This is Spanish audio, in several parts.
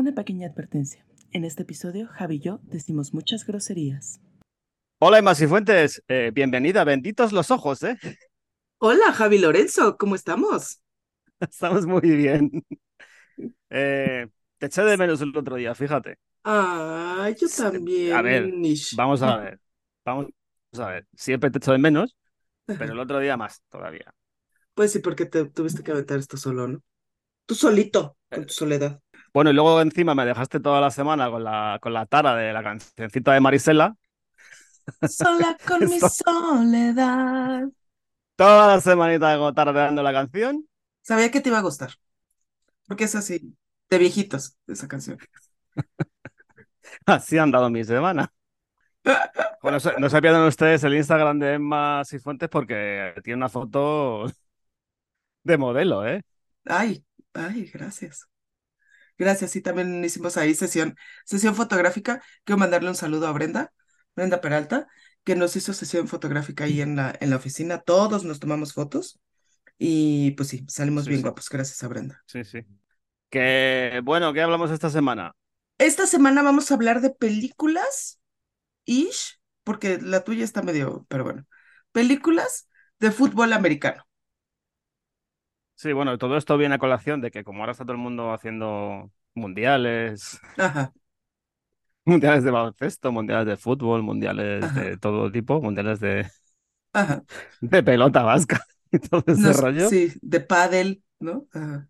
Una pequeña advertencia. En este episodio, Javi y yo decimos muchas groserías. Hola, Emma Cifuentes. Eh, bienvenida. Benditos los ojos, ¿eh? Hola, Javi Lorenzo. ¿Cómo estamos? Estamos muy bien. Eh, te eché de menos el otro día, fíjate. Ah, yo también. A ver, vamos a ver. Vamos a ver. Siempre te echo de menos, pero el otro día más todavía. Pues sí, porque te tuviste que aventar esto solo, ¿no? Tú solito, con tu soledad. Bueno, y luego encima me dejaste toda la semana con la, con la tara de la cancioncita de Marisela. Sola con mi soledad. Toda la semanita tarareando la canción. Sabía que te iba a gustar. Porque es así, de viejitos, esa canción. Así han dado mi semana. Bueno, no se, no se pierdan ustedes el Instagram de Emma Cifuentes porque tiene una foto de modelo, ¿eh? Ay, ay, gracias. Gracias. Y también hicimos ahí sesión, sesión fotográfica. Quiero mandarle un saludo a Brenda, Brenda Peralta, que nos hizo sesión fotográfica ahí en la, en la oficina. Todos nos tomamos fotos y pues sí, salimos Sí, bien sí. guapos, gracias a Brenda. Sí, sí. Que bueno, ¿qué hablamos esta semana? Esta semana vamos a hablar de películas, ish, porque la tuya está medio, pero bueno, películas de fútbol americano. Sí, bueno, todo esto viene a colación de que como ahora está todo el mundo haciendo mundiales, Ajá, mundiales de baloncesto, mundiales de fútbol, mundiales Ajá. de todo tipo, mundiales de, ajá. de pelota vasca y todo ese Nos- rollo, sí, de pádel, ¿no? Ajá.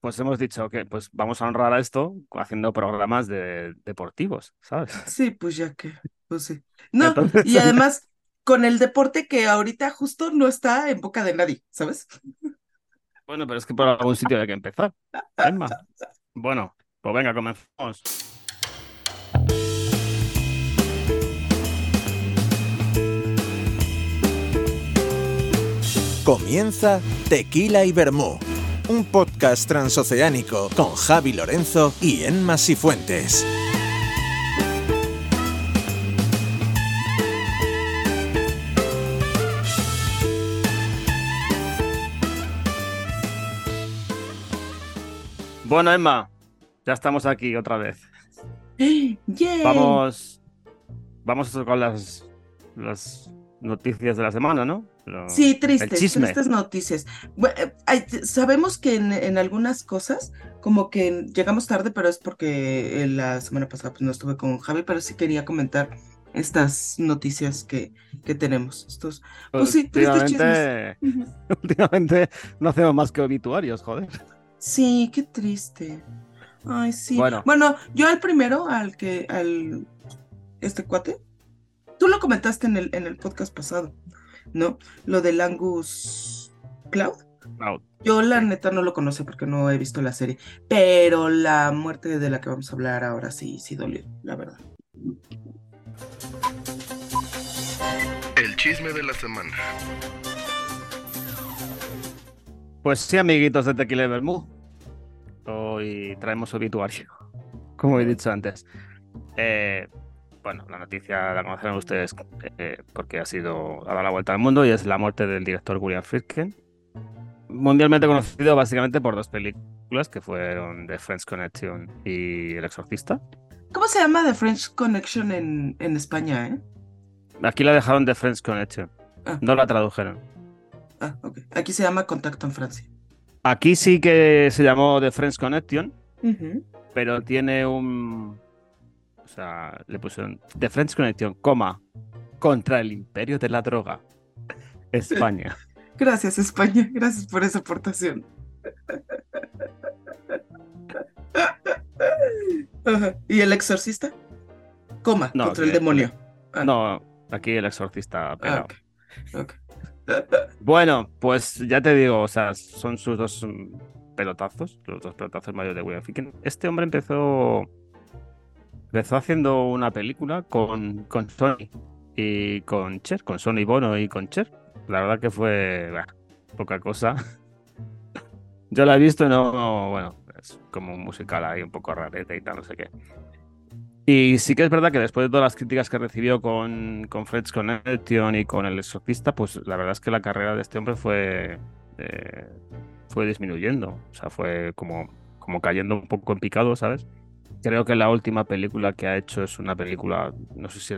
pues hemos dicho que pues vamos a honrar a esto haciendo programas de, deportivos, ¿sabes? Sí, pues ya que, pues sí. No, Entonces, y además con el deporte que ahorita justo no está en boca de nadie, ¿sabes? Bueno, pero es que por algún sitio hay que empezar. Emma. Bueno, pues venga, comenzamos. Comienza Tequila y Vermú, un podcast transoceánico con Javi Lorenzo y Enma Sifuentes. Bueno, Emma, ya estamos aquí otra vez. ¡Yay! Vamos, vamos con las, las noticias de la semana, ¿no? Lo- Sí, tristes, tristes noticias. Eh, sabemos que en, en algunas cosas como que llegamos tarde, pero es porque eh, la semana pasada pues, no estuve con Javi, pero sí quería comentar estas noticias que, que tenemos. Estos, pues sí, tristes últimamente, Ujú. últimamente no hacemos más que obituarios, joder. Sí, qué triste. Ay, sí. Bueno. Bueno, yo al primero, al que, al, este cuate, tú lo comentaste en el, en el podcast pasado, ¿no? Lo del Angus Cloud. Out. Yo la neta no lo conozco porque no he visto la serie, pero la muerte de la que vamos a hablar ahora sí, sí dolió, la verdad. El chisme de la semana. Pues sí, amiguitos de Tequila y. Hoy traemos obituario, como he dicho antes. Eh, bueno, la noticia la conocerán ustedes eh, porque ha sido ha dado la vuelta al mundo y es la muerte del director William Friedkin. Mundialmente conocido básicamente por dos películas que fueron The Friends Connection y El Exorcista. ¿Cómo se llama The French Connection en, en España, eh? Aquí la dejaron The Friends Connection, Ah, no la tradujeron. Ah, ok. Aquí se llama Contacto en Francia. Aquí sí que se llamó The Friends Connection, pero tiene un. O sea, le pusieron The Friends Connection, coma, contra el imperio de la droga. España. Gracias, España. Gracias por esa aportación. ¿Y el exorcista? Coma, No, contra el demonio. Ah, No, aquí el exorcista Ah, pelado. ok. Bueno, pues ya te digo, o sea, son sus dos mm, pelotazos, los dos pelotazos mayores de William Friedkin. Este hombre empezó. Empezó haciendo una película con, con Sony y con Cher, con Sony Bono y con Cher. La verdad que fue poca cosa. Yo la he visto y no, bueno, es como un musical ahí un poco rarete y tal, no sé qué. Y sí que es verdad que después de todas las críticas que recibió con, con Fred's Connection y con El Exorcista, pues la verdad es que la carrera de este hombre fue, eh, fue disminuyendo. O sea, fue como, como cayendo un poco en picado, ¿sabes? Creo que la última película que ha hecho es una película, no sé si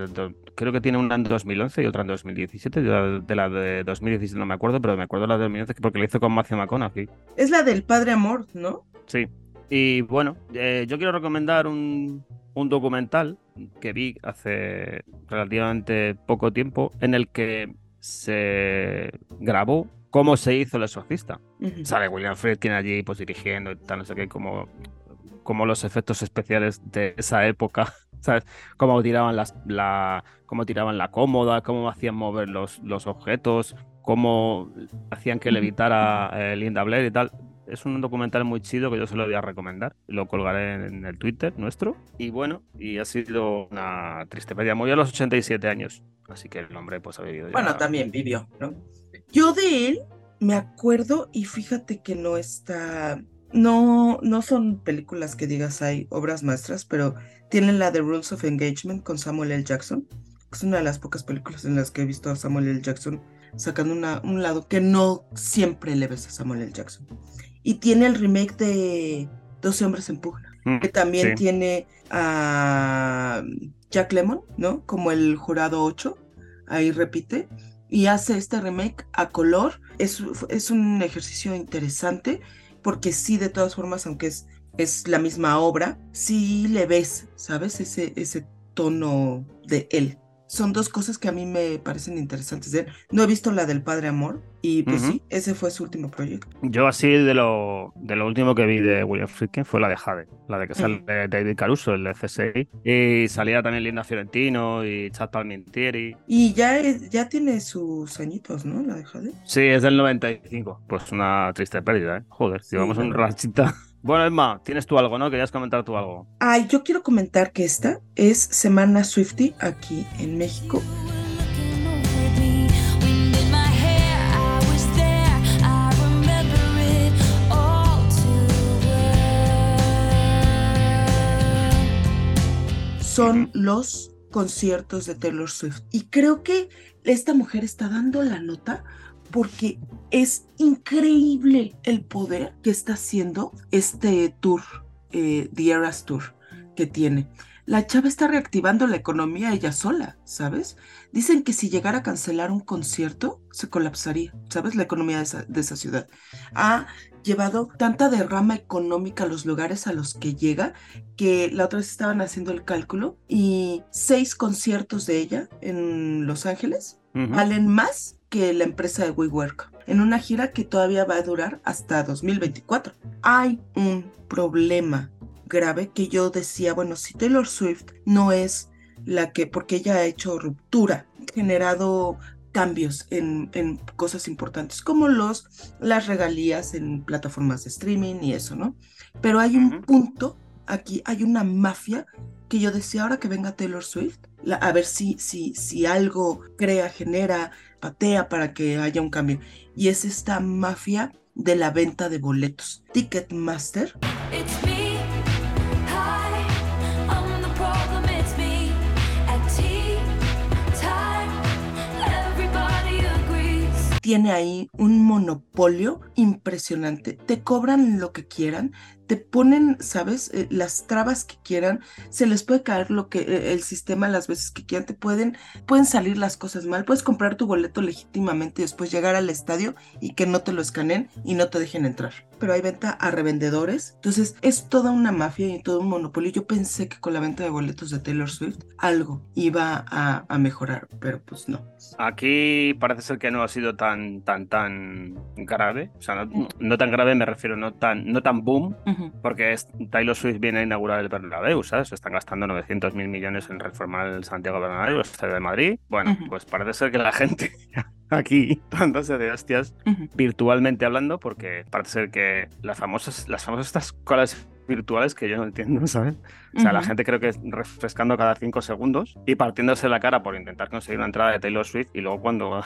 creo que tiene una en 2011 y otra en 2017. de la de 2017 no me acuerdo, pero me acuerdo de la de 2011 porque la hizo con Matthew McConaughey. Es la del Padre Amor, ¿no? Sí. Y bueno, eh, yo quiero recomendar un, un documental que vi hace relativamente poco tiempo en el que se grabó cómo se hizo el exorcista. Sale William Friedkin allí pues dirigiendo y tal, no sé qué, como como los efectos especiales de esa época, ¿sabes? Cómo tiraban, las, la, cómo tiraban la cómoda, cómo hacían mover los, los objetos, cómo hacían que levitara eh, Linda Blair y tal. Es un documental muy chido que yo se lo voy a recomendar. Lo colgaré en, el Twitter nuestro. Y bueno, y ha sido una triste pérdida. Murió a los 87 años. Así que el hombre pues ha vivido ya. Bueno, también vivió, ¿no? Yo de él me acuerdo y fíjate que no está no, no son películas que digas hay obras maestras, pero tienen la de Rules of Engagement con Samuel L. Jackson. Es una de las pocas películas en las que he visto a Samuel L. Jackson sacando una, un lado que no siempre le ves a Samuel L. Jackson. Y tiene el remake de 12 hombres en pugna, mm, que también tiene a Jack Lemmon, ¿no? Como el jurado 8, ahí repite, y hace este remake a color. Es, es un ejercicio interesante porque sí, de todas formas, aunque es, es la misma obra, sí le ves, ¿sabes? Ese, ese tono de él. Son dos cosas que a mí me parecen interesantes de él. No he visto la del Padre Amor y pues sí, ese fue su último proyecto. Yo así de lo, de lo último que vi de William Friedkin fue la de Jade, la de que sale mm. David Caruso, el de CSI, y salía también Linda Fiorentino y Chad Palminteri. Y ya, ya tiene sus añitos, ¿no? La de Jade. Sí, es del 95. Pues una triste pérdida, ¿eh? Joder, llevamos un rachita. Bueno, Emma, tienes tú algo, ¿no? Querías comentar tú algo. Ay, yo quiero comentar que esta es Semana Swifty aquí en México. Son los conciertos de Taylor Swift. Y creo que esta mujer está dando la nota porque es increíble el poder que está haciendo este tour, eh, The Eras Tour, que tiene. La chava está reactivando la economía ella sola, ¿sabes? Dicen que si llegara a cancelar un concierto, se colapsaría, ¿sabes? La economía de esa, de esa ciudad. Ha llevado tanta derrama económica a los lugares a los que llega que la otra vez estaban haciendo el cálculo y seis conciertos de ella en Los Ángeles valen más que la empresa de WeWork en una gira que todavía va a durar hasta 2024. Hay un problema grave que yo decía, bueno, si Taylor Swift no es la que, porque ella ha hecho ruptura, generado cambios en, en, cosas importantes como los, las regalías en plataformas de streaming y eso, ¿no? Pero hay un punto aquí, hay una mafia que yo decía, ahora que venga Taylor Swift, a ver si, si, si algo crea, genera, patea para que haya un cambio. Y es esta mafia de la venta de boletos. Ticketmaster. tiene ahí un monopolio impresionante. Te cobran lo que quieran, te ponen, ¿sabes? Eh, las trabas que quieran, se les puede caer lo que eh, el sistema las veces que quieran, te pueden, pueden salir las cosas mal, puedes comprar tu boleto legítimamente y después llegar al estadio y que no te lo escaneen y no te dejen entrar. Pero hay venta a revendedores, entonces es toda una mafia y todo un monopolio. Yo pensé que con la venta de boletos de Taylor Swift algo iba a, mejorar, pero pues no. Aquí parece ser que no ha sido tan, tan, tan grave, o sea, no, no tan grave me refiero, no tan, no tan boom porque es, Taylor Swift viene a inaugurar el Bernabéu, ¿sabes? Se están gastando 900 mil millones en reformar el Santiago Bernabéu, el Estadio de Madrid. Bueno, pues parece ser que la gente aquí dándose de hostias virtualmente hablando, porque parece ser que las famosas, las famosas estas colas virtuales que yo no entiendo, ¿sabes? O sea, la gente creo que refrescando cada cinco segundos y partiéndose la cara por intentar conseguir una entrada de Taylor Swift y luego cuando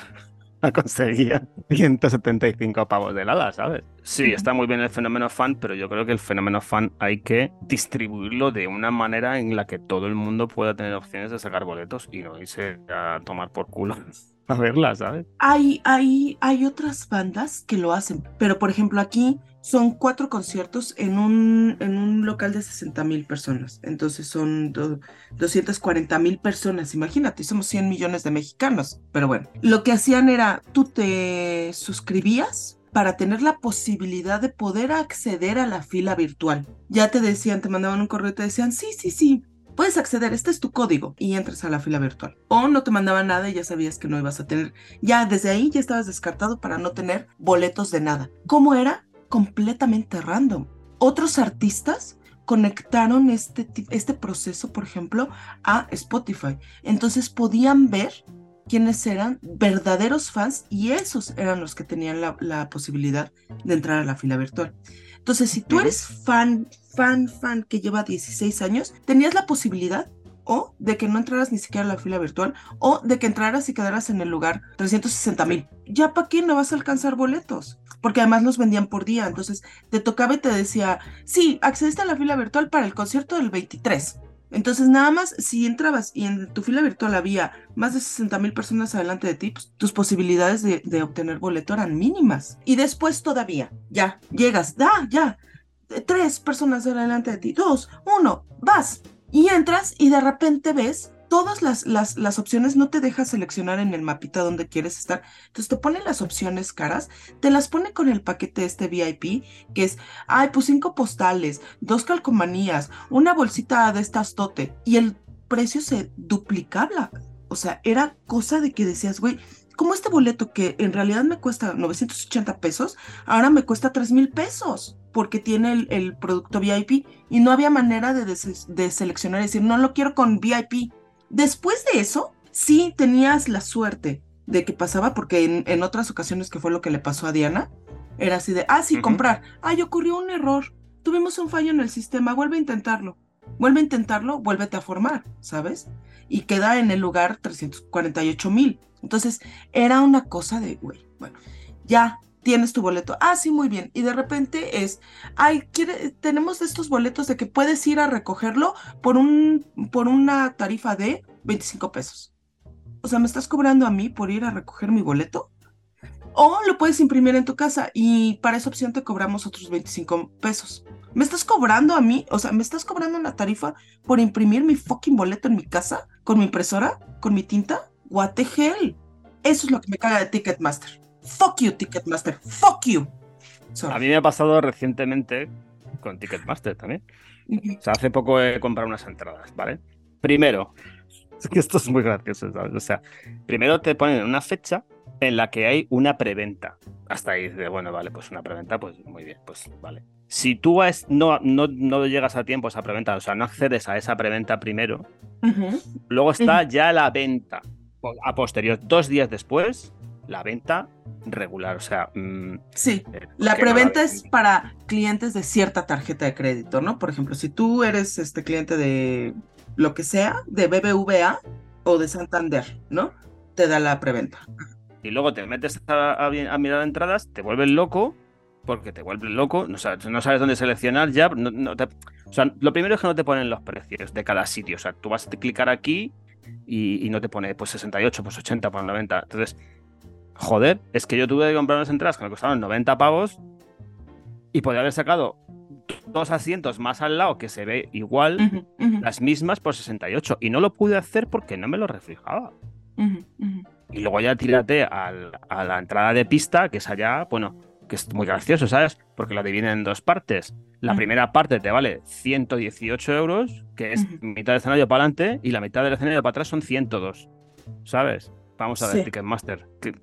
conseguía 175 pavos de helada, ¿sabes? Sí, está muy bien el fenómeno fan, pero yo creo que el fenómeno fan hay que distribuirlo de una manera en la que todo el mundo pueda tener opciones de sacar boletos y no irse a tomar por culo a verla, ¿sabes? Hay, hay, hay otras bandas que lo hacen, pero por ejemplo aquí son cuatro conciertos en un, en un local de 60 mil personas. Entonces son 240 mil personas, imagínate, somos 100 millones de mexicanos. Pero bueno, lo que hacían era, tú te suscribías para tener la posibilidad de poder acceder a la fila virtual. Ya te decían, te mandaban un correo y te decían, sí, sí, sí, puedes acceder, este es tu código y entras a la fila virtual. O no te mandaban nada y ya sabías que no ibas a tener. Ya desde ahí ya estabas descartado para no tener boletos de nada. ¿Cómo era? Completamente random. Otros artistas conectaron este, este proceso, por ejemplo, a Spotify. Entonces podían ver quiénes eran verdaderos fans y esos eran los que tenían la, la posibilidad de entrar a la fila virtual. Entonces, si tú eres fan, fan, fan que lleva 16 años, tenías la posibilidad o de que no entraras ni siquiera a la fila virtual, o de que entraras y quedaras en el lugar 360 mil. Ya para qué no vas a alcanzar boletos, porque además los vendían por día. Entonces te tocaba y te decía, sí, accediste a la fila virtual para el concierto del 23. Entonces, nada más, si entrabas y en tu fila virtual había más de 60 mil personas adelante de ti, pues, tus posibilidades de, de, obtener boleto eran mínimas. Y después todavía, ya, llegas, da, ya, tres personas adelante de ti, dos, uno, vas. Y entras y de repente ves todas las, las, las, opciones, no te deja seleccionar en el mapita donde quieres estar. Entonces te pone las opciones caras, te las pone con el paquete este VIP, que es, ay, pues cinco postales, dos calcomanías, una bolsita de estas tote, y el precio se duplicaba. O sea, era cosa de que decías, güey, como este boleto que en realidad me cuesta 980 pesos, ahora me cuesta 3 mil pesos porque tiene el, el, producto VIP y no había manera de, de, seleccionar y decir, no lo quiero con VIP. Después de eso, sí tenías la suerte de que pasaba, porque en, en, otras ocasiones que fue lo que le pasó a Diana, era así de, ah, sí, uh -huh. comprar. Ay, ocurrió un error. Tuvimos un fallo en el sistema, vuelve a intentarlo. Vuelve a intentarlo, vuélvete a formar, ¿sabes? Y queda en el lugar 348 mil. Entonces, era una cosa de, güey, bueno, ya tienes tu boleto. Ah, sí, muy bien. Y de repente es, ay, quiere, tenemos estos boletos de que puedes ir a recogerlo por, un, por una tarifa de 25 pesos. O sea, ¿me estás cobrando a mí por ir a recoger mi boleto? O lo puedes imprimir en tu casa y para esa opción te cobramos otros 25 pesos. ¿Me estás cobrando a mí? O sea, ¿me estás cobrando una tarifa por imprimir mi fucking boleto en mi casa? ¿Con mi impresora? ¿Con mi tinta? What the hell? Eso es lo que me caga de Ticketmaster. Fuck you, Ticketmaster. Fuck you. Sorry. A mí me ha pasado recientemente con Ticketmaster también. O sea, hace poco he comprado unas entradas, ¿vale? Primero, es que esto es muy gracioso, ¿sabes? O sea, primero te ponen una fecha en la que hay una preventa. Hasta ahí de, bueno, vale, pues una preventa, pues muy bien, pues vale. Si tú es, no, no, no llegas a tiempo a esa preventa, o sea, no accedes a esa preventa primero, uh -huh. luego está uh -huh. ya la venta a posterior, dos días después, la venta regular, o sea... Mmm, sí, eh, la preventa no la... es para clientes de cierta tarjeta de crédito, ¿no? Por ejemplo, si tú eres este cliente de lo que sea, de BBVA o de Santander, ¿no? Te da la preventa. Y luego te metes a, a, a mirar entradas, te vuelves loco, porque te vuelves loco, no sabes, no sabes dónde seleccionar ya. No, no te, o sea, lo primero es que no te ponen los precios de cada sitio. O sea, tú vas a clicar aquí y, y no te pone pues 68, pues 80, pues 90. Entonces, joder, es que yo tuve que comprar unas entradas que me costaron 90 pavos y podía haber sacado dos asientos más al lado que se ve igual, uh -huh, uh -huh. las mismas por 68. Y no lo pude hacer porque no me lo reflejaba. Uh -huh, y luego ya tírate al, a la entrada de pista, que es allá, bueno, que es muy gracioso, ¿sabes? Porque lo dividen en dos partes. La primera parte te vale 118 euros, que es mitad del escenario para adelante, y la mitad del escenario para atrás son 102, ¿sabes? Vamos a ver, sí. Ticketmaster. Que,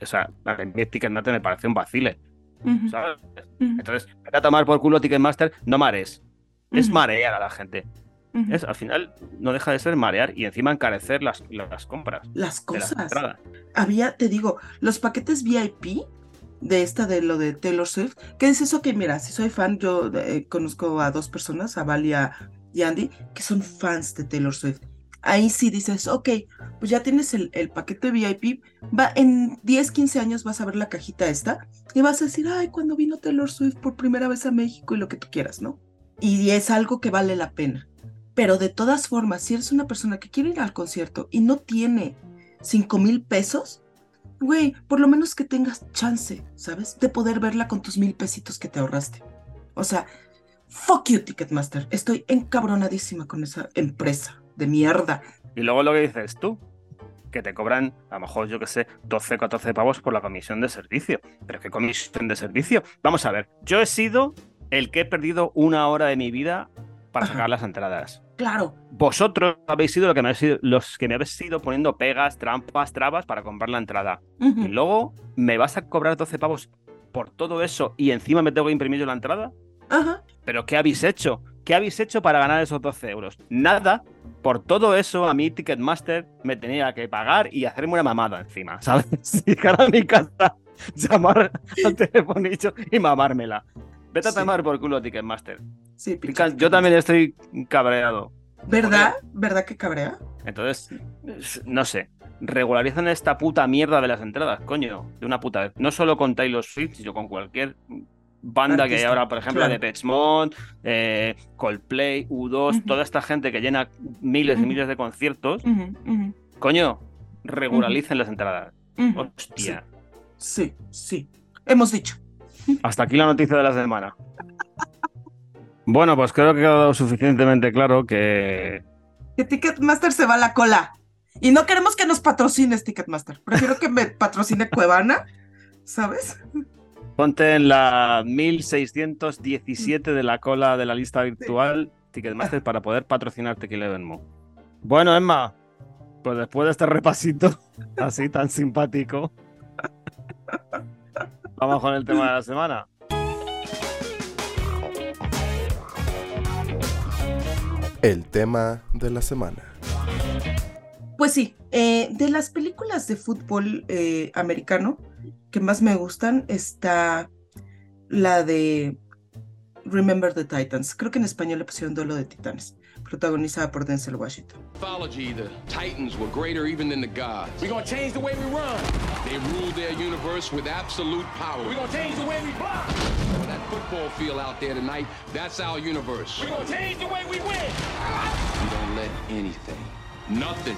o sea, a mí Ticketmaster me parece un vacile. Uh -huh. ¿sabes? Uh -huh. Entonces, vete a tomar por culo Ticketmaster, no mares. Uh -huh. Es marear a la gente. Es, al final no deja de ser marear y encima encarecer las, las compras. Las cosas. Las Había, te digo, los paquetes VIP de esta de lo de Taylor Swift, que es eso que mira, si soy fan, yo eh, conozco a dos personas, a Valia y Andy, que son fans de Taylor Swift ahí sí dices, ok, pues ya tienes el, el, paquete VIP, va, en 10, 15 años vas a ver la cajita esta y vas a decir, ay, cuando vino Taylor Swift por primera vez a México y lo que tú quieras, ¿no? Y es algo que vale la pena. Pero de todas formas, si eres una persona que quiere ir al concierto y no tiene 5 mil pesos, güey, por lo menos que tengas chance, ¿sabes? De poder verla con tus mil pesitos que te ahorraste. O sea, fuck you, Ticketmaster. Estoy encabronadísima con esa empresa de mierda. Y luego lo que dices tú, que te cobran, a lo mejor, yo que sé, 12, 14 pavos por la comisión de servicio. Pero ¿qué comisión de servicio? Vamos a ver, yo he sido el que he perdido una hora de mi vida para sacar las entradas. Claro. Vosotros habéis sido, lo que me habéis sido- los que me habéis ido poniendo pegas, trampas, trabas para comprar la entrada. Y luego me vas a cobrar 12 pavos por todo eso y encima me tengo que imprimir yo la entrada. Ajá. ¿Pero qué habéis hecho? ¿Qué habéis hecho para ganar esos 12 euros? Nada. Por todo eso, a mí Ticketmaster me tenía que pagar y hacerme una mamada encima, ¿sabes? Llegar a mi casa, llamar al telefonillo y mamármela. Vete a Sí. tomar por culo Ticketmaster. Sí, Yo también estoy cabreado. ¿Verdad? ¿Verdad que cabrea? Entonces, no sé. Regularizan esta puta mierda de las entradas, coño, de una puta vez. No solo con Taylor Swift, sino con cualquier banda que hay ahora, por ejemplo, claro. de Mode, eh, Coldplay, U2, Ujú. toda esta gente que llena miles y miles de conciertos. Coño, regulalicen las entradas. Hostia. Sí, sí. Hemos dicho. Hasta aquí la noticia de la semana. Bueno, pues creo que ha quedado suficientemente claro que Que Ticketmaster se va a la cola. Y no queremos que nos patrocines Ticketmaster. Prefiero que me patrocine Cuevana, ¿sabes? Ponte en la 1617 de la cola de la lista virtual Ticketmaster para poder patrocinar Tequila Vermo. Bueno, Emma, pues después de este repasito así tan simpático, vamos con el tema de la semana. El tema de la semana. Pues sí, eh, de las películas de fútbol eh, americano que más me gustan está la de Remember the Titans. Creo que en español le pusieron Duelo de Titanes, protagonizada por Denzel Washington. mythology, the Titans were greater even than the gods. We're gonna change the way we run. They ruled their universe with absolute power. We're gonna change the way we block. That football field out there tonight, that's our universe. We're gonna change the way we win. We don't let anything, nothing,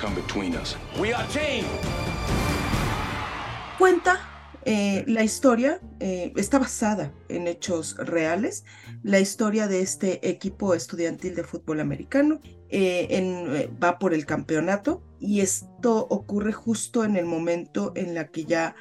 come between us. We are team. Cuenta eh, la historia, eh, está basada en hechos reales, la historia de este equipo estudiantil de fútbol americano. eh, va por el campeonato y esto ocurre justo en el momento en la que ya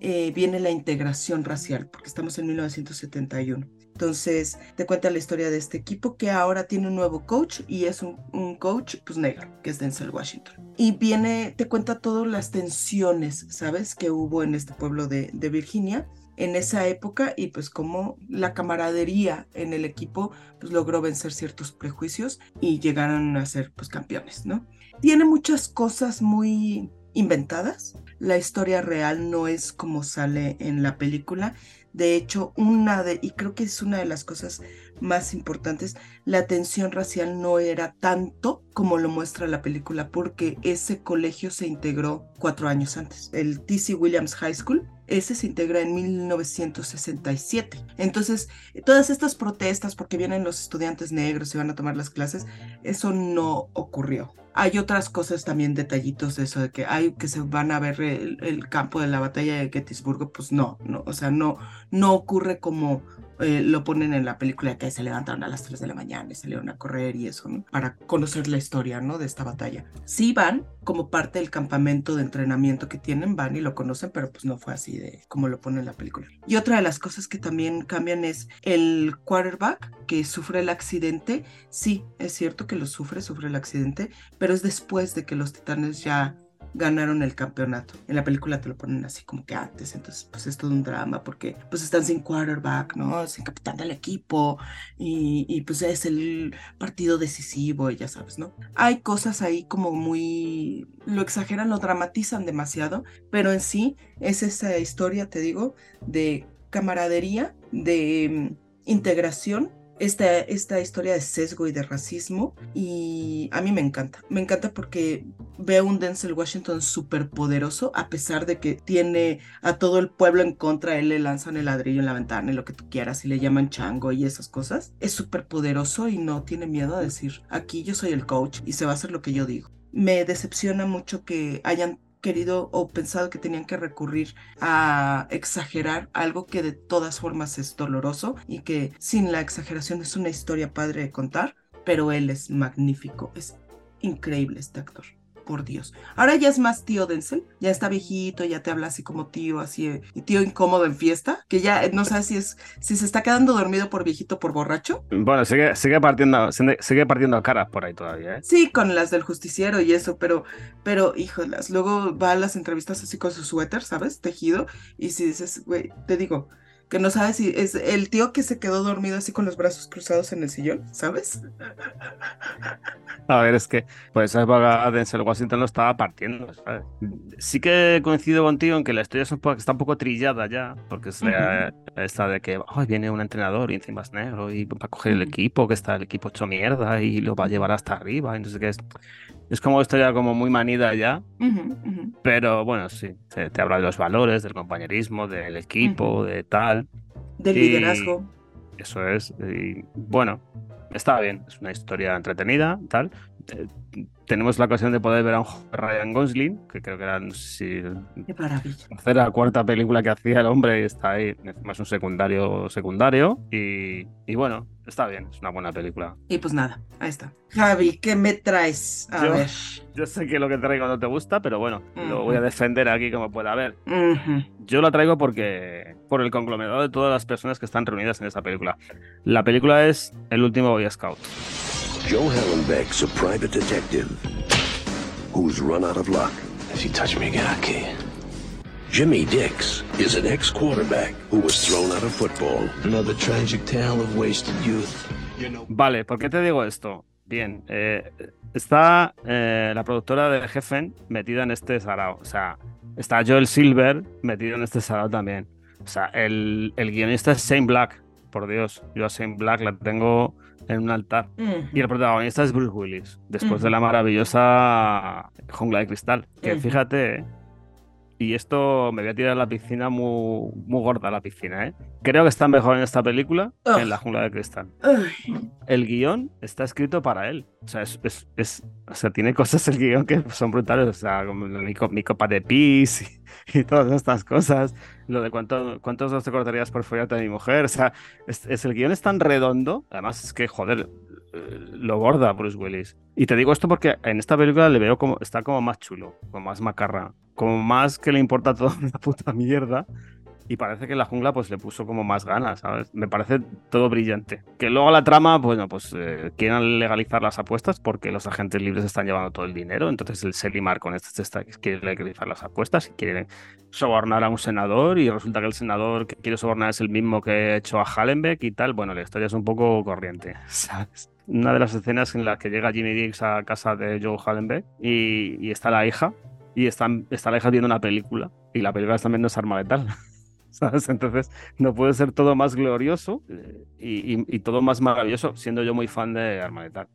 viene la integración racial, porque estamos en 1971. Entonces, te cuenta la historia de este equipo que ahora tiene un nuevo coach y es un, coach pues negro, que es Denzel Washington. Y viene, te cuenta todas las tensiones, ¿sabes? Que hubo en este pueblo de, de Virginia en esa época y pues como la camaradería en el equipo pues logró vencer ciertos prejuicios y llegaron a ser pues campeones, ¿no? Tiene muchas cosas muy inventadas. La historia real no es como sale en la película. De hecho, una de, y creo que es una de las cosas más importantes, la tensión racial no era tanto como lo muestra la película, porque ese colegio se integró cuatro años antes, el TC Williams High School. Ese se integra en 1967. Entonces, todas estas protestas porque vienen los estudiantes negros y van a tomar las clases, eso no ocurrió. Hay otras cosas también, detallitos de eso, de que hay que se van a ver el, campo de la batalla de Gettysburg, pues no, no, o sea, no, no ocurre como eh, lo ponen en la película que se levantaron a las 3 de la mañana y salieron a correr y eso, ¿no? Para conocer la historia, ¿no? De esta batalla. Sí van como parte del campamento de entrenamiento que tienen, van y lo conocen, pero pues no fue así de como lo pone en la película. Y otra de las cosas que también cambian es el quarterback que sufre el accidente. Sí, es cierto que lo sufre, sufre el accidente, pero es después de que los titanes ya ganaron el campeonato. En la película te lo ponen así como que antes, entonces pues es todo un drama porque pues están sin quarterback, ¿no? Sin capitán del equipo y, pues es el partido decisivo ya sabes, ¿no? Hay cosas ahí como muy... lo exageran, lo dramatizan demasiado, pero en sí es esa historia, te digo, de camaradería, de mm, integración esta, esta historia de sesgo y de racismo y a mí me encanta, me encanta porque veo un Denzel Washington súper poderoso a pesar de que tiene a todo el pueblo en contra, él le lanzan el ladrillo en la ventana y lo que tú quieras y le llaman chango y esas cosas, es súper poderoso y no tiene miedo a decir aquí yo soy el coach y se va a hacer lo que yo digo. Me decepciona mucho que hayan querido o pensado que tenían que recurrir a exagerar algo que de todas formas es doloroso y que sin la exageración es una historia padre de contar, pero él es magnífico, es increíble este actor por Dios. Ahora ya es más tío Denzel, ya está viejito, ya te habla así como tío, así, y tío incómodo en fiesta, que ya no sabes si es, si se está quedando dormido por viejito por borracho. Bueno, sigue, sigue partiendo, sigue partiendo caras por ahí todavía, ¿eh? Sí, con las del justiciero y eso, pero, pero, híjolas, luego va a las entrevistas así con su suéter, ¿sabes? Tejido, y si dices, güey, te digo, que no sabes si es el tío que se quedó dormido así con los brazos cruzados en el sillón, ¿sabes? A ver, es que por esa Denzel Washington lo estaba partiendo. ¿sabes? Sí que coincido contigo en que la historia está un poco trillada ya, porque es esta de que viene un entrenador y encima es negro y va a coger el equipo, que está el equipo hecho mierda y lo va a llevar hasta arriba. Entonces, que es, es como historia como muy manida ya, pero bueno, sí, te, habla de los valores, del compañerismo, del equipo, de tal. Del liderazgo. Eso es. Y bueno, está bien, es una historia entretenida, tal. Eh, tenemos la ocasión de poder ver a un Ryan Gosling, que creo que era, no sé Qué maravilla. la tercera cuarta película que hacía el hombre y está ahí, más un secundario secundario. Y, y, bueno, está bien, es una buena película. Y pues nada, ahí está. Javi, ¿qué me traes? A yo, ver. Yo sé que lo que traigo no te gusta, pero bueno, uh -huh. lo voy a defender aquí como pueda. A ver, uh -huh. yo lo traigo porque por el conglomerado de todas las personas que están reunidas en esta película. La película es El último Boy Scout. Joe Hallenbeck's a private detective who's run out of luck. If you touch me again, I'll kill you. Jimmy Dix is an ex-quarterback who was thrown out of football. Another tragic tale of wasted youth. You know, Vale, ¿por qué te digo esto? Bien, eh, está eh, la productora de Jefen metida en este sarao. O sea, está Joel Silver metido en este sarao también. O sea, el, el guionista es Shane Black. Por Dios, yo a Shane Black la tengo en un altar. Uh -huh. Y el protagonista es Bruce Willis, después uh -huh. de la maravillosa Jungla de Cristal. Que uh -huh. fíjate, y esto me voy a tirar a la piscina muy, muy gorda la piscina, ¿eh? Creo que está mejor en esta película que en la Jungla de Cristal. El guion está escrito para él. O sea, es, es, es, o sea tiene cosas el guion que son brutales. O sea, como mi, copa de pis y, y, todas estas cosas. Lo de cuánto, cuántos dos te cortarías por follarte a mi mujer. O sea, es, es, el guion es tan redondo. Además, es que, joder, lo borda Bruce Willis. Y te digo esto porque en esta película le veo como está como más chulo, como más macarra, como más que le importa toda una puta mierda. Y parece que la jungla pues le puso como más ganas. Me parece todo brillante. Que luego la trama, bueno, pues eh, quieren legalizar las apuestas porque los agentes libres están llevando todo el dinero. Entonces el Selimar con este está, quiere legalizar las apuestas y quiere sobornar a un senador y resulta que el senador que quiere sobornar es el mismo que ha hecho a Hallenbeck y tal. Bueno, la historia es un poco corriente, ¿sabes? Una de las escenas en las que llega Jimmy Dix a casa de Joe Hallenbeck y, está la hija y están, está la hija viendo una película y la película también no es arma letal. ¿Sabes? Entonces no puede ser todo más glorioso y, y, y, todo más maravilloso, siendo yo muy fan de Arma. Claro.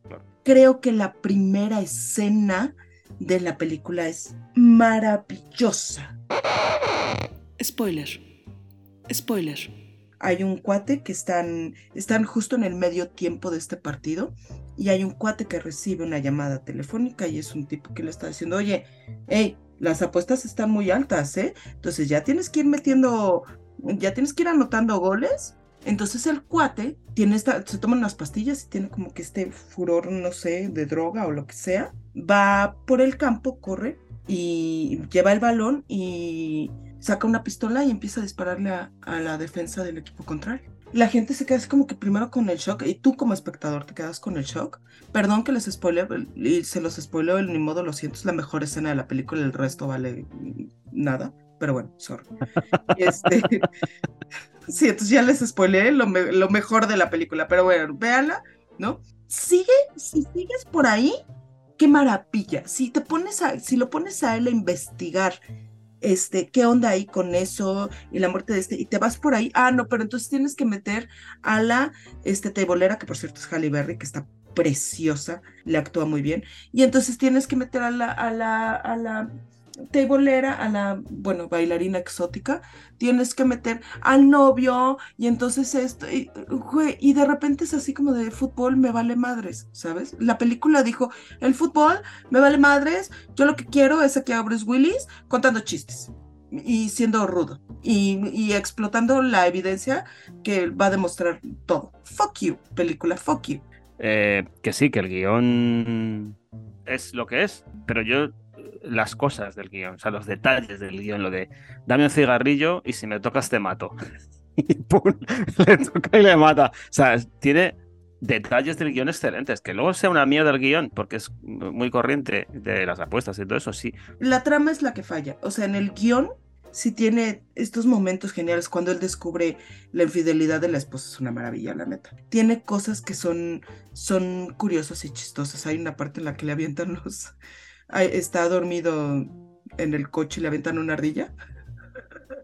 Creo que la primera escena de la película es maravillosa. Spoiler. Spoiler. Hay un cuate que están, están justo en el medio tiempo de este partido y hay un cuate que recibe una llamada telefónica y es un tipo que le está diciendo, oye, hey, las apuestas están muy altas, ¿eh? Entonces ya tienes que ir metiendo, ya tienes que ir anotando goles. Entonces el cuate tiene esta, se toma unas pastillas y tiene como que este furor, no sé, de droga o lo que sea. Va por el campo, corre y lleva el balón y saca una pistola y empieza a dispararle a, a la defensa del equipo contrario la gente se queda así como que primero con el shock y tú como espectador te quedas con el shock. Perdón que les spoile y se los spoileo, ni modo, lo siento, es la mejor escena de la película, el resto vale nada, pero bueno, sorry. este, sí, entonces ya les spoileé lo, me, lo, mejor de la película, pero bueno, véanla, ¿no? Sigue, si sigues por ahí, qué maravilla. Si te pones a, si lo pones a él a investigar este, ¿qué onda ahí con eso? Y la muerte de este, y te vas por ahí, ah, no, pero entonces tienes que meter a la, este, tebolera, que por cierto es Halle Berry, que está preciosa, le actúa muy bien, y entonces tienes que meter a la, a la, a la, teibolera, a la, bueno, bailarina exótica, tienes que meter al novio y entonces esto, y, güey, y de repente es así como de fútbol me vale madres, ¿sabes? La película dijo, el fútbol me vale madres, yo lo que quiero es aquí a Bruce Willis contando chistes y siendo rudo y, y explotando la evidencia que va a demostrar todo. Fuck you, película, fuck you. Eh, que sí, que el guion es lo que es, pero yo las cosas del guion, o sea, los detalles del guion, lo de dame un cigarrillo y si me tocas te mato. y pum, le toca y le mata. O sea, tiene detalles del guion excelentes. Que luego sea una mierda el guion, porque es muy corriente de las apuestas y todo eso, sí. La trama es la que falla. O sea, en el guion sí tiene estos momentos geniales cuando él descubre la infidelidad de la esposa, es una maravilla, la neta. Tiene cosas que son, son curiosas y chistosas. Hay una parte en la que le avientan los... Está dormido en el coche y le avientan una ardilla.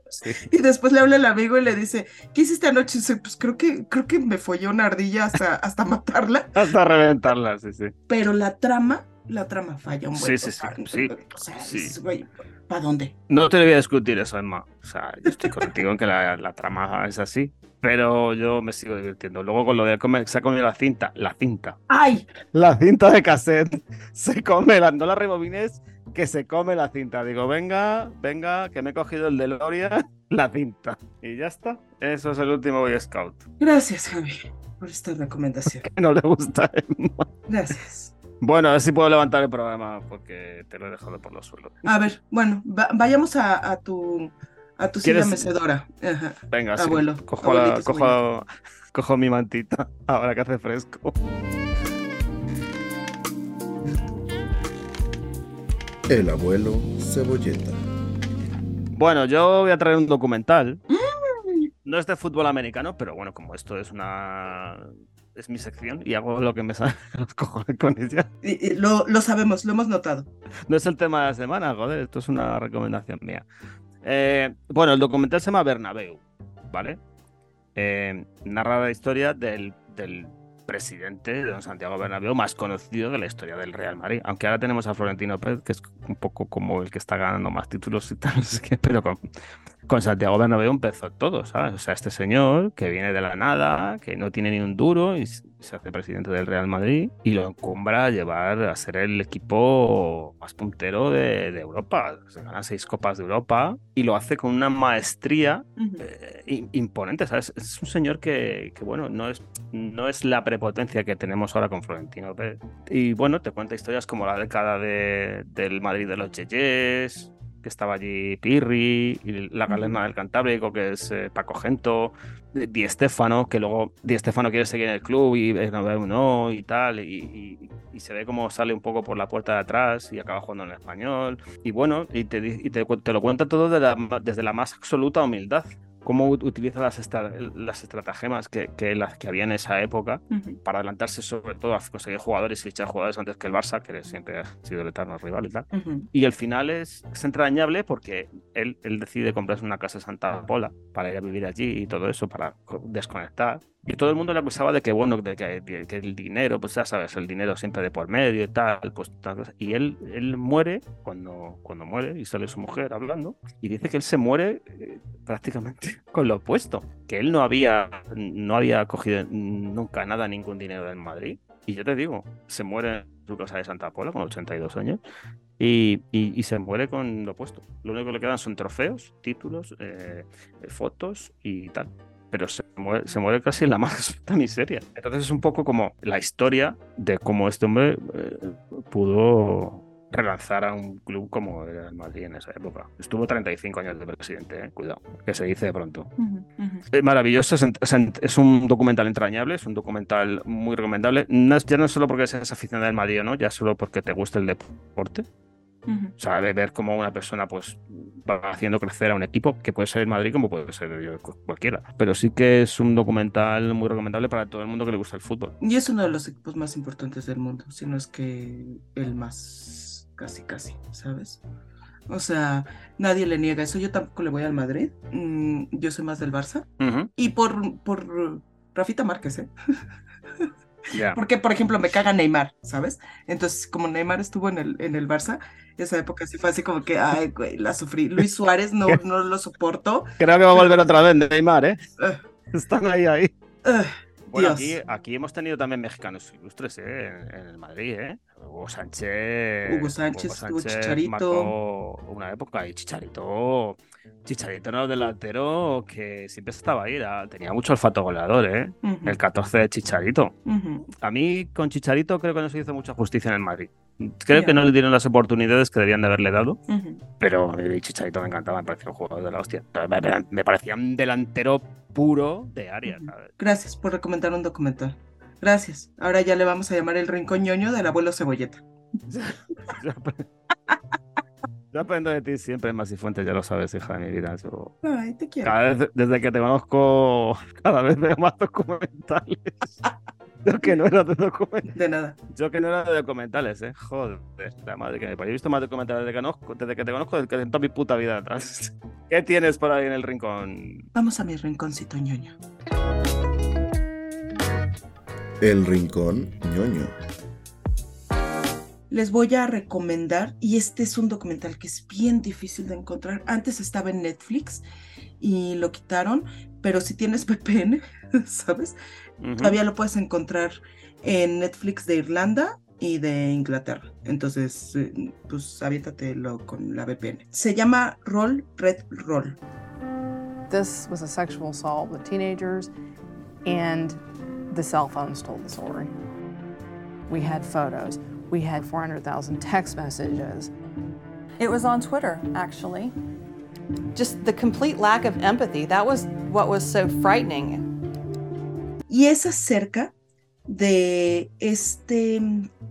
Sí. Y después le habla el amigo y le dice, ¿qué hiciste anoche? Y dice, pues creo que, creo que me folló una ardilla hasta, hasta matarla. Hasta reventarla, sí, sí. Pero la trama, la trama falla un buen Sí, sí, sí, total. sí, O sea, sí. es, güey, ¿para dónde? No te voy a discutir eso, Emma. O sea, yo estoy contigo en que la, la trama es así, pero yo me sigo divirtiendo. Luego con lo de comer, se ha comido la cinta, la cinta. ¡Ay! La cinta de cassette se come, la, no la rebobines, que se come la cinta. Digo, venga, venga, que me he cogido el de Loria, la cinta. Y ya está. Eso es el último Boy Scout. Gracias, Javi, por esta recomendación. Que no le gusta a Emma. Gracias. Bueno, a ver si puedo levantar el programa porque te lo he dejado por los suelos. A ver, bueno, va- vayamos a, a tu a tu silla ¿Quieres- mecedora. Ajá. Venga, sí. Abuelo, Cojo, la- abuelito cojo, cojo mi mantita ahora que hace fresco. El abuelo cebolleta. Bueno, yo voy a traer un documental. No es de fútbol americano, pero bueno, como esto es una. Es mi sección y hago lo que me sale los cojones con ella. Y- y lo, lo sabemos, lo hemos notado. No es el tema de la semana, joder, esto es una recomendación mía. Eh, bueno, el documental se llama Bernabéu, ¿vale? Eh, narra la historia del, del presidente de don Santiago Bernabéu más conocido de la historia del Real Madrid. Aunque ahora tenemos a Florentino Pérez, que es un poco como el que está ganando más títulos y tal, pero con, con Santiago Bernabéu empezó todo, ¿sabes? O sea, este señor que viene de la nada, que no tiene ni un duro y se hace presidente del Real Madrid y lo encumbra a llevar a ser el equipo más puntero de, de Europa. Se gana seis copas de Europa y lo hace con una maestría eh, im- imponente, ¿sabes? Es un señor que, que, bueno, no es, no es la prepotencia que tenemos ahora con Florentino Pérez. Y bueno, te cuenta historias como la década de- del Madrid de los Yeyes, que estaba allí Pirri, y la galena del Cantábrico, que es eh, Paco Gento, Di Stéfano, que luego Di Stéfano quiere seguir en el club y Bernabéu no, y tal, y, y- y se ve como sale un poco por la puerta de atrás y acaba jugando en el español. Y bueno, y te, di- y te, cu- te lo cuenta todo de la ma- desde la más absoluta humildad. Cómo ut- utiliza las, estra- las estratagemas que, que, las que había en esa época Ujú. para adelantarse sobre todo a conseguir jugadores y fichar jugadores antes que el Barça, que siempre ha sido el eterno rival y tal. Ujú. Y el final es, es entrañable porque él, él decide comprarse una casa en Santa Pola para ir a vivir allí y todo eso, para co- desconectar. Y todo el mundo le acusaba de que, bueno, de que, el dinero, pues ya sabes, el dinero siempre de por medio y tal, pues tal. Y él, él muere cuando, cuando muere y sale su mujer hablando y dice que él se muere eh, prácticamente con lo opuesto, que él no había, no había cogido nunca nada, ningún dinero del Madrid. Y yo te digo, se muere en su casa de Santa Pola con 82 años y, y- y se muere con lo opuesto. Lo único que le quedan son trofeos, títulos, eh, eh, fotos y tal. Pero se muere, se muere casi en la más miseria. Entonces es un poco como la historia de cómo este hombre eh, pudo relanzar a un club como era el Madrid en esa época. Estuvo 35 años de presidente, eh, cuidado, que se dice de pronto. Es maravilloso, es, un documental entrañable, es un documental muy recomendable. No ya no solo porque seas aficionado del Madrid o no, ya solo porque te guste el deporte. O sea, de ver cómo una persona pues va haciendo crecer a un equipo, que puede ser el Madrid como puede ser yo, cualquiera. Pero sí que es un documental muy recomendable para todo el mundo que le gusta el fútbol. Y es uno de los equipos más importantes del mundo, si no es que el más, casi, casi, ¿sabes? O sea, nadie le niega eso. Yo tampoco le voy al Madrid. Mm, yo soy más del Barça. Y por, por Rafita Márquez, ¿eh? Porque, por ejemplo, me caga Neymar, ¿sabes? Entonces, como Neymar estuvo en el, en el Barça, esa época sí fue así como que, ay, güey, la sufrí. Luis Suárez no, no lo soporto. Creo que va a volver otra vez Neymar, ¿eh? Están ahí, ahí. ugh, Bueno, aquí, aquí hemos tenido también mexicanos ilustres, ¿eh? En, en el Madrid, ¿eh? Hugo Sánchez. Hugo Sánchez, Chicharito. marcó una época y Chicharito. Chicharito era un delantero que siempre estaba ahí, era- tenía mucho olfato goleador, ¿eh? El 14 de Chicharito. A mí con Chicharito creo que no se hizo mucha justicia en el Madrid. Creo que no le dieron las oportunidades que debían de haberle dado, Ujú. pero el Chicharito me encantaba, me parecía un jugador de la hostia. Me parecía un delantero puro de. ¿sabes? Gracias por recomendar un documental. Gracias. Ahora ya le vamos a llamar el rincón ñoño del abuelo Cebolleta. Yo ap- yo aprendo de ti siempre, Masi Fuentes, ya lo sabes, hija de mi vida. Yo Ay, te quiero. cada vez, desde que te conozco, cada vez veo más documentales. Yo que no era de documentales. De nada. Yo que no era de documentales, eh. Joder, la madre que me parió. He visto más documentales desde que, conozco, desde que te conozco desde que en toda mi puta vida atrás. ¿Qué tienes por ahí en el rincón? Vamos a mi rinconcito ñoño. El Rincón ñoño. Les voy a recomendar, y este es un documental que es bien difícil de encontrar. Antes estaba en Netflix y lo quitaron, pero si tienes VPN, ¿sabes? Ujú. Todavía lo puedes encontrar en Netflix de Irlanda y de Inglaterra. Entonces, eh, pues aviéntatelo con la VPN. Se llama Roll Red Roll. This was a sexual assault with teenagers, and the cell phones told the story. We had photos, we had 400,000 text messages. It was on Twitter, actually. Just the complete lack of empathy. That was what was so frightening. Y es acerca de este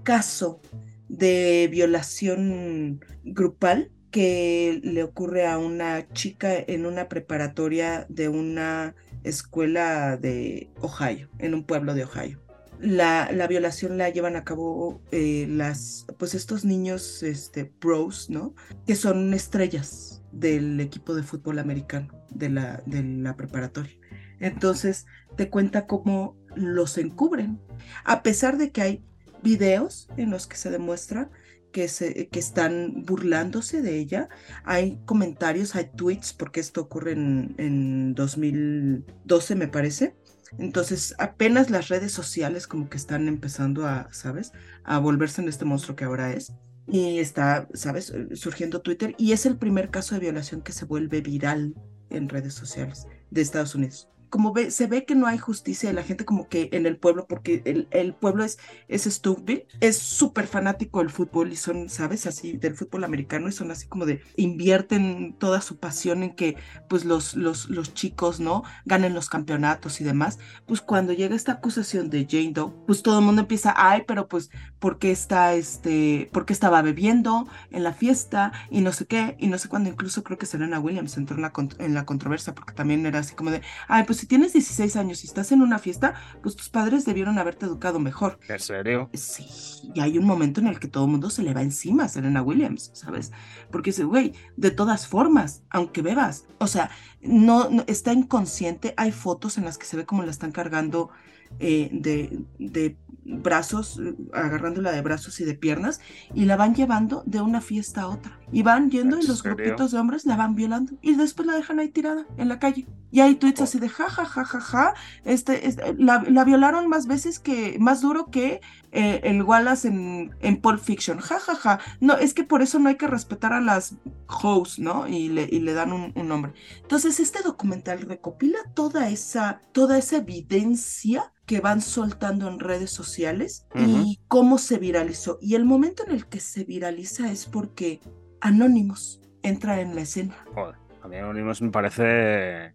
caso de violación grupal que le ocurre a una chica en una preparatoria de una escuela de Ohio, en un pueblo de Ohio. La, la violación la llevan a cabo eh, las, pues estos niños, este, pros, ¿no? Que son estrellas del equipo de fútbol americano de la, de la preparatoria. Entonces, te cuenta cómo los encubren, a pesar de que hay videos en los que se demuestra que, se, que están burlándose de ella, hay comentarios, hay tweets, porque esto ocurre en, en 2012 me parece, entonces apenas las redes sociales como que están empezando a, ¿sabes?, a volverse en este monstruo que ahora es. Y está, ¿sabes?, surgiendo Twitter y es el primer caso de violación que se vuelve viral en redes sociales de Estados Unidos. Como ve, se ve que no hay justicia de la gente como que en el pueblo, porque el, pueblo es, es Stouffville, es súper fanático del fútbol y son, ¿sabes? Así, del fútbol americano y son así como de, invierten toda su pasión en que pues los, los, los chicos, ¿no? Ganen los campeonatos y demás. Pues cuando llega esta acusación de Jane Doe, pues todo el mundo empieza, ay, pero pues, ¿por qué está, este, por qué estaba bebiendo en la fiesta y no sé qué? Y no sé cuándo, incluso creo que Serena Williams entró en la, en la controversia porque también era así como de, ay, pues si tienes 16 años y estás en una fiesta, pues tus padres debieron haberte educado mejor. ¿En serio? Sí, y hay un momento en el que todo el mundo se le va encima a Serena Williams, ¿sabes? Porque dice, güey, de todas formas, aunque bebas, o sea, no, no, está inconsciente, hay fotos en las que se ve como la están cargando eh, de, de brazos, eh, agarrándola de brazos y de piernas, y la van llevando de una fiesta a otra. Y van yendo y ¿En los grupitos de hombres la van violando y después la dejan ahí tirada en la calle. Y hay tweets así de ja, ja, ja, ja, ja. Este, este, la, la violaron más veces que, más duro que eh, el Wallace en, en Pulp Fiction. Ja, ja, ja. No, es que por eso no hay que respetar a las hoes, ¿no? Y le, y le dan un, un nombre. Entonces, este documental recopila toda esa, toda esa evidencia que van soltando en redes sociales Ujú. y cómo se viralizó. Y el momento en el que se viraliza es porque Anonymous entra en la escena. Joder, a mí Anonymous me parece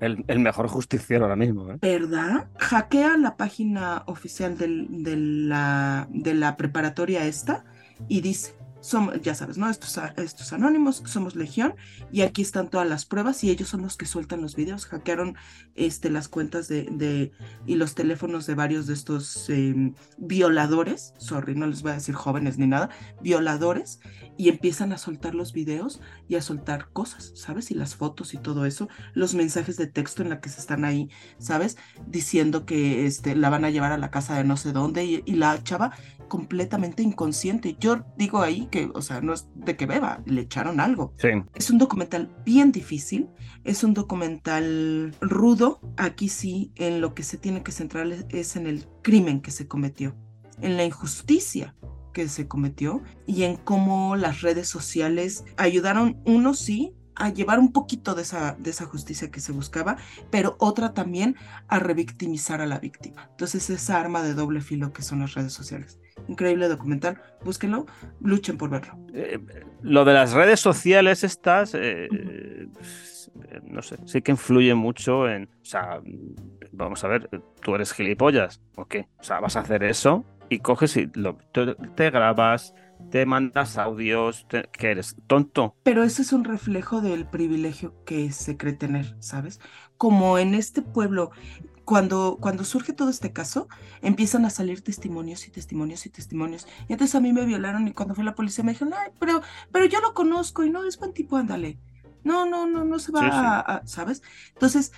el, el mejor justiciero ahora mismo, ¿eh? ¿Verdad? Hackea la página oficial del- de, la, de la preparatoria esta y dice, somos, ya sabes, ¿no? Estos, estos anónimos, somos legión y aquí están todas las pruebas y ellos son los que sueltan los videos, hackearon este, las cuentas de, de y los teléfonos de varios de estos em, violadores, sorry, no les voy a decir jóvenes ni nada, violadores y empiezan a soltar los videos y a soltar cosas, ¿sabes? Y las fotos y todo eso, los mensajes de texto en la que se están ahí, ¿sabes? Diciendo que este, la van a llevar a la casa de no sé dónde y, y la chava completamente inconsciente. Yo digo ahí que, o sea, no es de que beba, le echaron algo. Sí. Es un documental bien difícil, es un documental rudo. Aquí sí, en lo que se tiene que centrar es en el crimen que se cometió, en la injusticia que se cometió y en cómo las redes sociales ayudaron, uno sí, a llevar un poquito de esa, de esa justicia que se buscaba, pero otra también a revictimizar a la víctima. Entonces, esa arma de doble filo que son las redes sociales. Increíble documental, búsquenlo, luchen por verlo. Eh, lo de las redes sociales estas, eh, no sé, sí que influye mucho en, o sea, vamos a ver, tú eres gilipollas, ¿o qué? O sea, vas a hacer eso y coges y lo, te, te grabas, te mandas audios, te, que eres tonto. Pero ese es un reflejo del privilegio que se cree tener, ¿sabes? Como en este pueblo, cuando, cuando surge todo este caso, empiezan a salir testimonios y testimonios y testimonios. Y entonces a mí me violaron y cuando fue la policía me dijeron, ay, pero, pero yo lo conozco y no es buen tipo, ándale. No, no, no, no se va Sí, sí. A, a- ¿sabes? Entonces,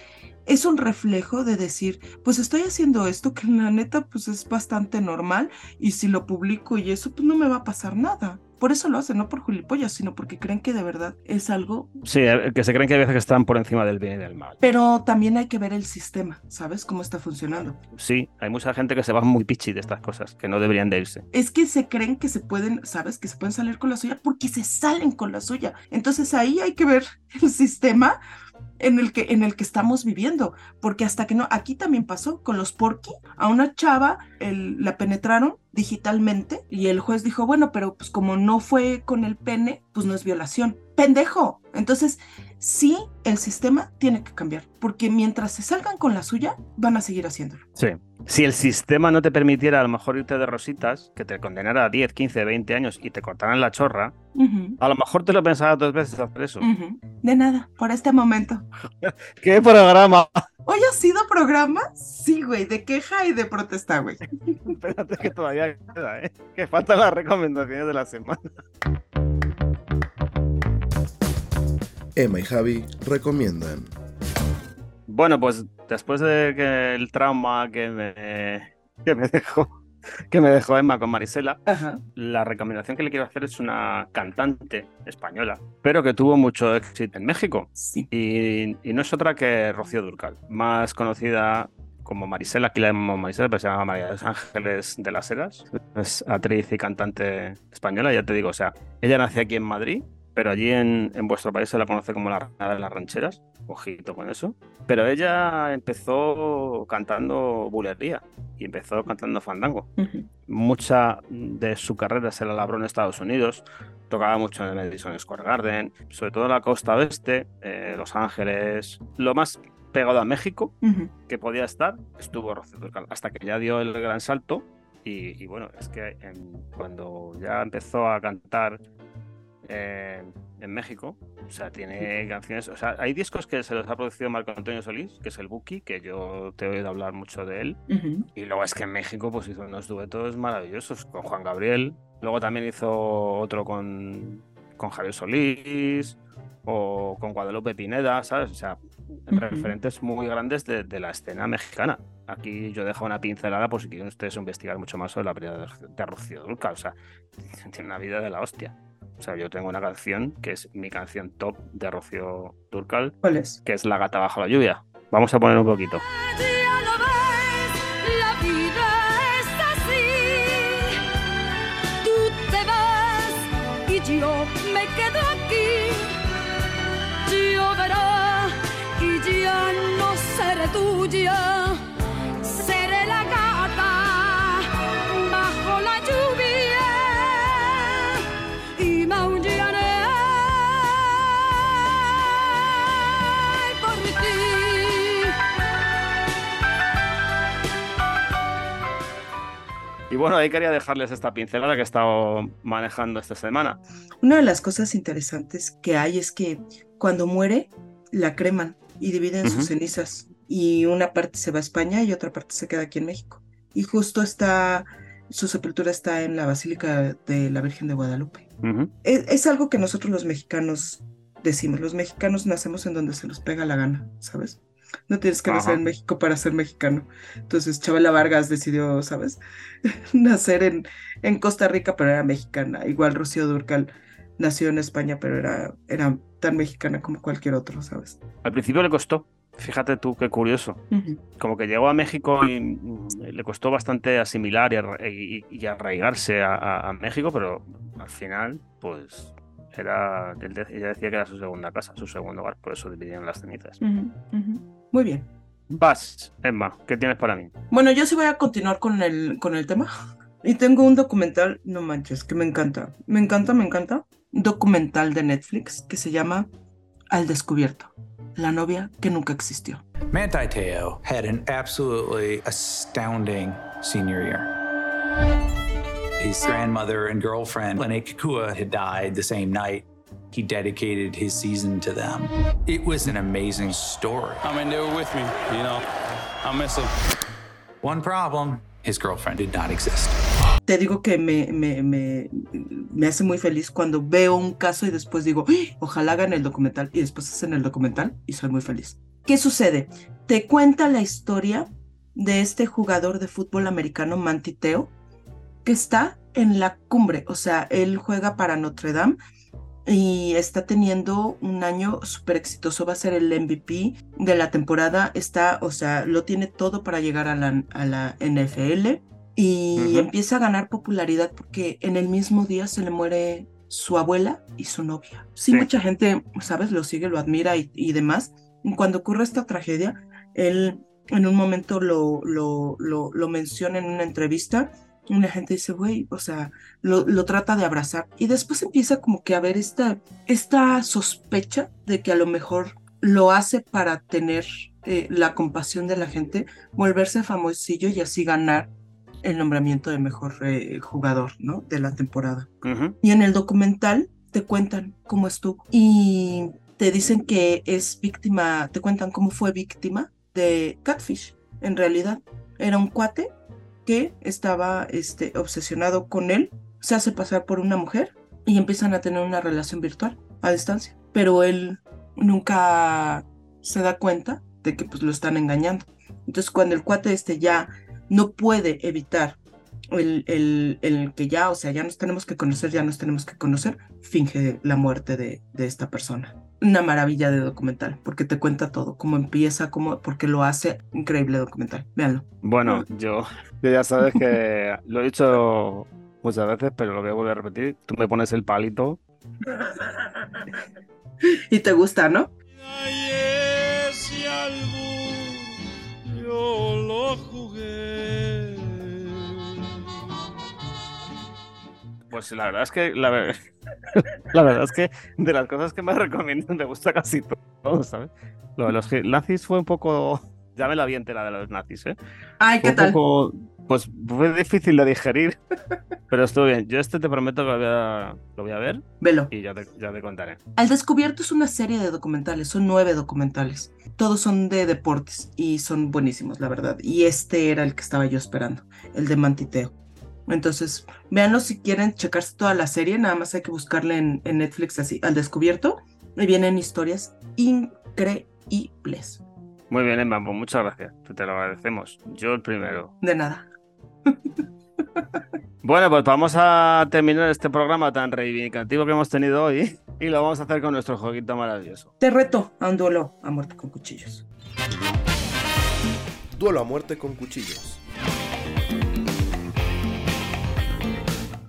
es un reflejo de decir, pues estoy haciendo esto que la neta, pues es bastante normal y si lo publico y eso, pues no me va a pasar nada. Por eso lo hacen, no por gilipollas, sino porque creen que de verdad es algo Sí, eh, que se creen que hay veces que están por encima del bien y del mal. pero también hay que ver el sistema, ¿sabes? Cómo está funcionando. Sí, hay mucha gente que se va muy pichi de estas cosas, que no deberían de irse. Es que se creen que se pueden, ¿sabes? Que se pueden salir con la suya porque se salen con la suya. Entonces ahí hay que ver el sistema en el que, en el que estamos viviendo. Porque hasta que no, aquí también pasó con los Porky, a una chava la penetraron digitalmente y el juez dijo, bueno, pero pues como no fue con el pene, pues no es violación. Pendejo. Entonces, sí, el sistema tiene que cambiar, porque mientras se salgan con la suya, van a seguir haciéndolo. Sí. Si el sistema no te permitiera a lo mejor irte de rositas, que te condenara a 10, 15, 20 años y te cortaran la chorra, a lo mejor te lo pensaba dos veces hacer eso. De nada, por este momento. ¡Qué programa! ¿Hoy ha sido programa? Sí, güey, de queja y de protesta, güey. Espérate que todavía queda, ¿eh? Que faltan las recomendaciones de la semana. Emma y Javi recomiendan. Bueno, pues después de que el trauma que me, que me dejó que me dejó Emma con Marisela, Ajá. la recomendación que le quiero hacer es una cantante española, pero que tuvo mucho éxito en México. Sí. Y, y no es otra que Rocío Durcal, más conocida como Marisela, aquí la llamamos Marisela, pero se llama María de los Ángeles de las Heras. Es actriz y cantante española, ya te digo, o sea, ella nació aquí en Madrid, pero allí en, en vuestro país se la conoce como la reina de las rancheras, ojito con eso. Pero ella empezó cantando bulería y empezó cantando fandango. Ujú. Mucha de su carrera se la labró en Estados Unidos, tocaba mucho en el Madison Square Garden, sobre todo en la costa oeste, eh, Los Ángeles, lo más pegado a México que podía estar estuvo Rocío hasta que ya dio el gran salto y, y bueno, es que en- cuando ya empezó a cantar eh, en México, o sea, tiene canciones, o sea, hay discos que se los ha producido Marco Antonio Solís, que es el Buki, que yo te he oído hablar mucho de él, Ujú. y luego es que en México pues hizo unos duetos maravillosos con Juan Gabriel. Luego también hizo otro con, con Javier Solís o con Guadalupe Pineda, ¿sabes? O sea, referentes muy grandes de, de la escena mexicana. Aquí yo dejo una pincelada por si quieren ustedes investigar mucho más sobre la vida de, Rocío Dúrcal. O sea, tiene una vida de la hostia. O sea, yo tengo una canción que es mi canción top de Rocío Durcal, ¿Cuál es? que es La gata bajo la lluvia. Vamos a poner un poquito. Ves, la vida es así. Tú te vas yo me quedo aquí. Lloverá y ya no seré tuya. Y bueno, ahí quería dejarles esta pincelada que he estado manejando esta semana. Una de las cosas interesantes que hay es que cuando muere, la creman y dividen sus cenizas. Y una parte se va a España y otra parte se queda aquí en México. Y justo está, su sepultura está en la Basílica de la Virgen de Guadalupe. Es, es algo que nosotros los mexicanos decimos. Los mexicanos nacemos en donde se nos pega la gana, ¿sabes? No tienes que nacer en México para ser mexicano. Entonces, Chabela Vargas decidió, ¿sabes? Nacer en, en Costa Rica, pero era mexicana. Igual Rocío Durcal nació en España, pero era, era tan mexicana como cualquier otro, ¿sabes? Al principio le costó. Fíjate tú, qué curioso. Como que llegó a México y mm, le costó bastante asimilar y, arra- y- y arraigarse a, a- a México, pero al final, pues era. Ella decía que era su segunda casa, su segundo hogar, por eso dividieron las cenizas. Muy bien. Vas, Emma, ¿qué tienes para mí? Bueno, yo sí voy a continuar con el, con el tema. Y tengo un documental, no manches, que me encanta. Me encanta, me encanta. Documental de Netflix que se llama Al Descubierto. La novia que nunca existió. Manti Teo had an absolutely astounding senior year. His grandmother and girlfriend, Lene Kukua, had died the same night. He dedicated his season to them. It was an amazing story. I mean, they were with me, you know. I miss them. One problem his girlfriend did not exist. Te digo que me, me, me, me hace muy feliz cuando veo un caso y después digo, "Ay, ojalá hagan el documental y después hacen el documental y soy muy feliz. ¿Qué sucede? Te cuenta la historia de este jugador de fútbol americano, Manti Teo, que está en la cumbre, o sea, él juega para Notre Dame y está teniendo un año súper exitoso, va a ser el MVP de la temporada, está, o sea, lo tiene todo para llegar a la, a la NFL y empieza a ganar popularidad porque en el mismo día se le muere su abuela y su novia. Sí, Sí. mucha gente, ¿sabes? Lo sigue, lo admira y, y demás. Cuando ocurre esta tragedia, él en un momento lo, lo, lo, lo menciona en una entrevista. Y la gente dice, güey, o sea, lo, lo trata de abrazar. Y después empieza como que a ver esta, esta sospecha de que a lo mejor lo hace para tener eh, la compasión de la gente, volverse famosillo y así ganar el nombramiento de mejor eh, jugador, ¿no? De la temporada. Y en el documental te cuentan cómo estuvo y te dicen que es víctima, te cuentan cómo fue víctima de catfish. En realidad, era un cuate que estaba este, obsesionado con él, se hace pasar por una mujer y empiezan a tener una relación virtual a distancia. Pero él nunca se da cuenta de que pues lo están engañando. Entonces cuando el cuate este ya no puede evitar el, el, el que ya, o sea, ya nos tenemos que conocer, ya nos tenemos que conocer, finge la muerte de, de esta persona. Una maravilla de documental, porque te cuenta todo, cómo empieza, cómo, porque lo hace increíble documental. Véanlo. Bueno, yo, yo ya sabes que lo he dicho muchas veces, pero lo voy a volver a repetir. Tú me pones el palito. Y te gusta, ¿no? yo lo jugué. Pues la verdad es que la, ver- la verdad es que de las cosas que me recomiendan me gusta casi todo, ¿sabes? Lo de los nazis fue un poco. Ya me la vi entera de los nazis, ¿eh? Ay, Fue ¿qué un tal? poco. Pues fue difícil de digerir, pero estuvo bien. Yo este te prometo que lo voy a, lo voy a ver Velo. y ya te, ya te contaré. Al Descubierto es una serie de documentales, son nueve documentales. Todos son de deportes y son buenísimos, la verdad. Y este era el que estaba yo esperando, el de Mantiteo. Entonces, véanlo si quieren checarse toda la serie, nada más hay que buscarle en, en Netflix así, Al Descubierto, y vienen historias increíbles. Muy bien, Emma, pues muchas gracias. Te lo agradecemos. Yo el primero. De nada. Bueno, pues vamos a terminar este programa tan reivindicativo que hemos tenido hoy y lo vamos a hacer con nuestro jueguito maravilloso. Te reto a un duelo a muerte con cuchillos. Duelo a muerte con cuchillos.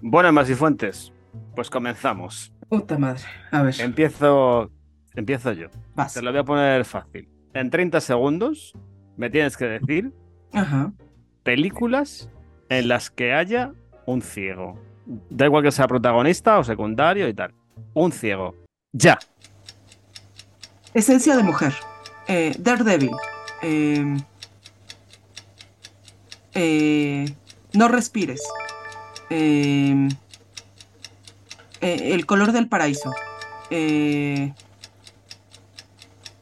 Bueno, Emma Fuentes, pues comenzamos. Puta madre. A ver. Empiezo, empiezo yo. Vas. Te lo voy a poner fácil. En 30 segundos me tienes que decir Ajá. películas en las que haya un ciego. Da igual que sea protagonista o secundario y tal. Un ciego. Ya. Esencia de mujer. Eh, Daredevil. Eh, eh, No respires. Eh, eh, el color del paraíso. Eh,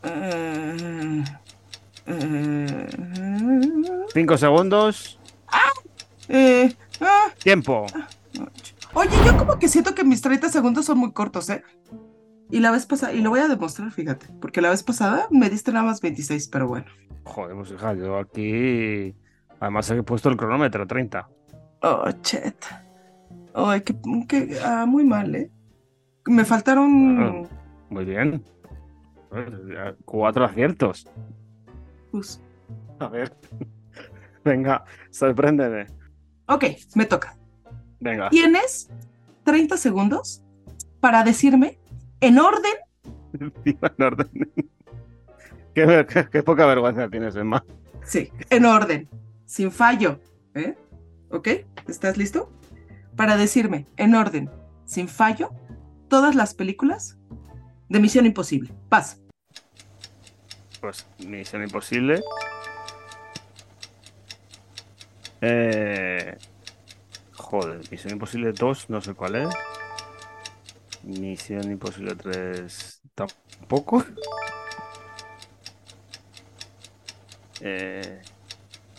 eh, eh, Cinco segundos. eh, ah, Tiempo. Oye, yo como que siento que mis 30 segundos son muy cortos, ¿eh? Y la vez pasada, y lo voy a demostrar, fíjate, porque la vez pasada me diste nada más 26, pero bueno. Joder, pues hija, yo aquí. Además he puesto el cronómetro, 30. Oh, chet. Ay, que, que- ah, muy mal, ¿eh? Me faltaron. Muy bien. Cuatro aciertos. pues, A ver. Venga, sorpréndeme. Ok, me toca. Venga. Tienes 30 segundos para decirme en orden. En orden. qué- qué poca vergüenza tienes, Emma. Sí, en orden, sin fallo. ¿eh? ¿Ok? ¿Estás listo? Para decirme en orden, sin fallo, todas las películas de Misión Imposible. Paz. Pues Misión Imposible. Eh... Joder, Misión Imposible 2, no sé cuál es. Misión Imposible 3 tampoco. Eh,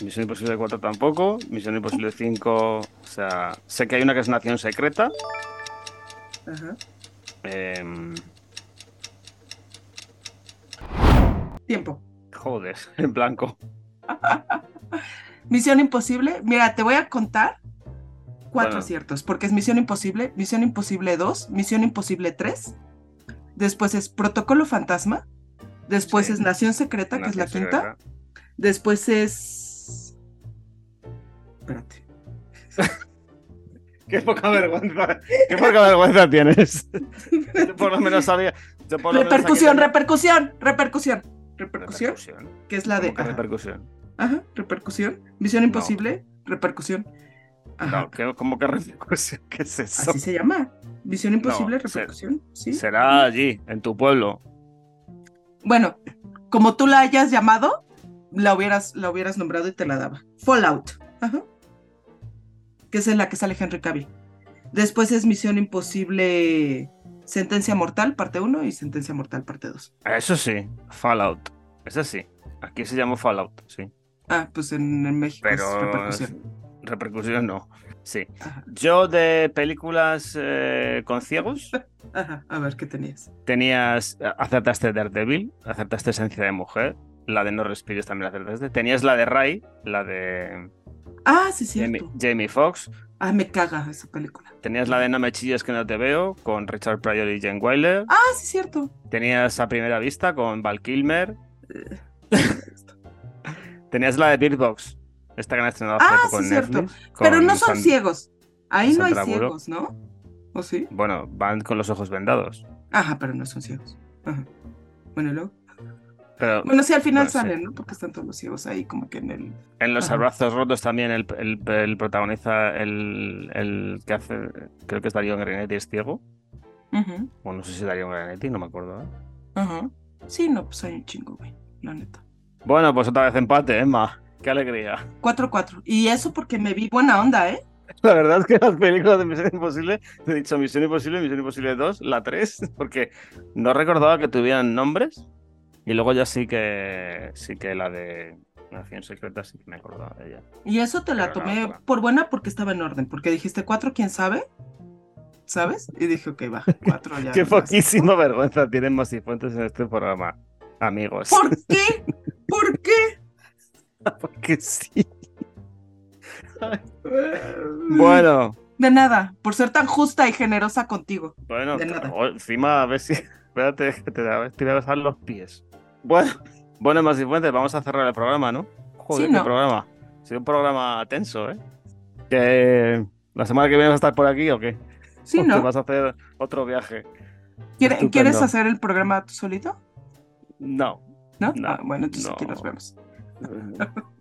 Misión Imposible 4 tampoco. Misión Imposible 5, o sea, sé que hay una que es Nación Secreta. Ajá. Em, Tiempo. joder, en blanco. Misión Imposible. Mira, te voy a contar cuatro Bueno. aciertos, porque es Misión Imposible, Misión Imposible 2, Misión Imposible 3. Después es Protocolo Fantasma. Después Sí. es Nación Secreta, que es la Nación quinta. Secreta. Después es. Espérate. Qué poca vergüenza, qué poca vergüenza tienes. Yo por lo menos sabía. yo por lo menos Repercusión, repercusión, repercusión. Repercusión, Repercusión. que es la de. ¿Cómo que Ajá, repercusión? ajá, repercusión. Misión Imposible, repercusión. Ajá. No, ¿qué- ¿cómo que repercusión? ¿Qué es eso? Así se llama. Misión Imposible, No, se- repercusión. Sí. Será allí, en tu pueblo. Bueno, como tú la hayas llamado, la hubieras, la hubieras nombrado y te la daba. Fallout. Ajá. Que es en la que sale Henry Cavill. Después es Misión Imposible Sentencia Mortal, parte 1 y Sentencia Mortal, parte 2. Eso sí, Fallout. Eso sí. Aquí se llama Fallout, sí. Ah, pues en, en México es repercusión. repercusión no. Sí. Yo de películas eh, con ciegos Ajá, a ver, ¿qué tenías? tenías acertaste Daredevil, acertaste Esencia de Mujer, la de No respires también la acertaste. Tenías la de Ray, la de Ah, sí, Jamie, cierto. Jamie Foxx. Ah, me caga esa película. Tenías la de No me chilles que no te veo con Richard Pryor y Jen Wyler. Ah, sí, cierto. Tenías a primera vista con Val Kilmer. Tenías la de Bird Box, esta que han estrenado hace Ah, poco sí, en cierto. Netflix. Pero no son San- ciegos. Ahí no hay Bullock. ciegos, ¿no? ¿O sí? Bueno, van con los ojos vendados. Ajá, pero no son ciegos. Ajá. Bueno, luego. Pero Bueno, sí, al final sí. salen, ¿no? Porque están todos los ciegos ahí, como que en el. en Los Ajá. Abrazos Rotos también el, el, el protagoniza el, el que hace, creo que es Darío Grenetti, es ciego. Ujú, O no sé si Darío Grenetti, no me acuerdo. ¿eh? Ajá. Sí, no, pues hay un chingo, güey. La neta. Bueno, pues otra vez empate, Emma. Qué alegría. 4-4. Y eso porque me vi buena onda, ¿eh? La verdad es que las películas de Misión Imposible, he dicho Misión Imposible, Misión Imposible 2, la 3, porque no recordaba que tuvieran nombres. Y luego ya sí que sí que la de Nación Secreta sí que me acordaba de ella. Y eso te la Pero tomé por buena porque estaba en orden. Porque dijiste 4, ¿quién sabe? ¿Sabes? Y dije, ok, va, 4 ya. Qué no más. poquísima vergüenza tienen Masifuentes en este programa, amigos. ¿Por qué? ¿Por qué? Porque sí. Bueno, De nada, por ser tan justa y generosa contigo. bueno, De nada. o- encima a ver si. Espérate, que te, te voy a besar los pies. Bueno, bueno, Masifuentes, vamos a cerrar el programa, ¿no? Joder, Sí, qué ¿no? programa. Ha sido un programa tenso, ¿eh? Que la semana que viene vas a estar por aquí o qué? Sí, ¿O que ¿no? vas a hacer otro viaje? ¿Quiere- Estupendo. ¿Quieres hacer el programa tú solito? No. ¿No? No, Ah, bueno, entonces aquí no. nos vemos.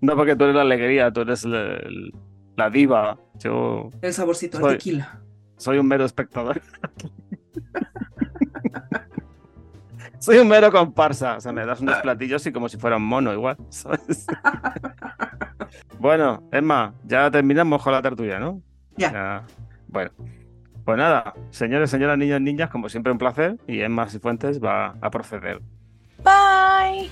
No, porque tú eres la alegría, tú eres el- el- la diva. Yo El saborcito, Soy- el tequila. soy un mero espectador. Soy un mero comparsa. O sea, me das unos platillos y como si fuera un mono igual. ¿sabes? Bueno, Emma, ya terminamos con la tertulia, ¿no? Ya. Bueno, pues nada, señores, señoras, niños, niñas, como siempre un placer y Emma Cifuentes va a proceder. Bye.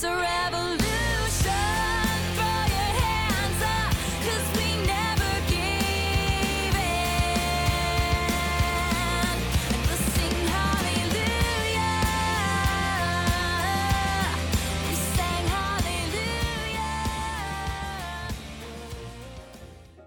it's a.